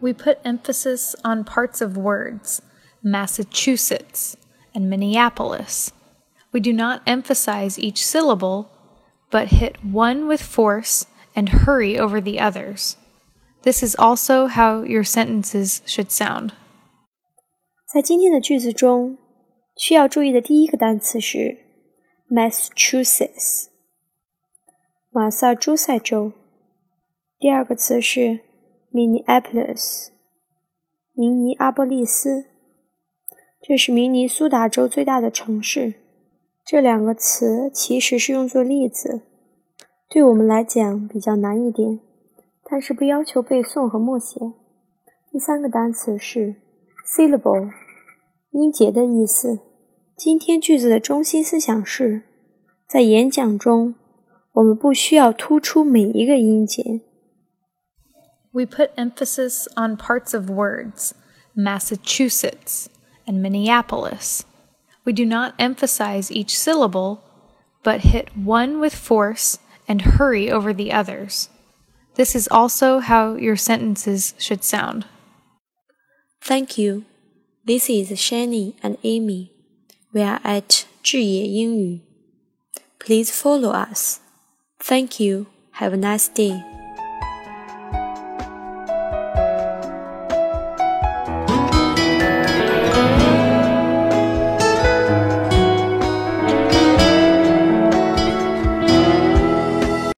We put emphasis on parts of words, Massachusetts and Minneapolis. We do not emphasize each syllable, but hit one with force and hurry over the others. This is also how your sentences should sound. 在今天的句子中，需要注意的第一个单词是 Massachusetts，马萨诸塞州。第二个词是 Minneapolis，明尼阿波利斯。这是明尼苏达州最大的城市。这两个词其实是用作例子，对我们来讲比较难一点，但是不要求背诵和默写。第三个单词是 syllable，音节的意思。今天句子的中心思想是，在演讲中，我们不需要突出每一个音节。We put emphasis on parts of words, Massachusetts and Minneapolis. We do not emphasize each syllable, but hit one with force and hurry over the others. This is also how your sentences should sound. Thank you. This is Shannon and Amy. We are at Zhiye Yingyu. Please follow us. Thank you. Have a nice day.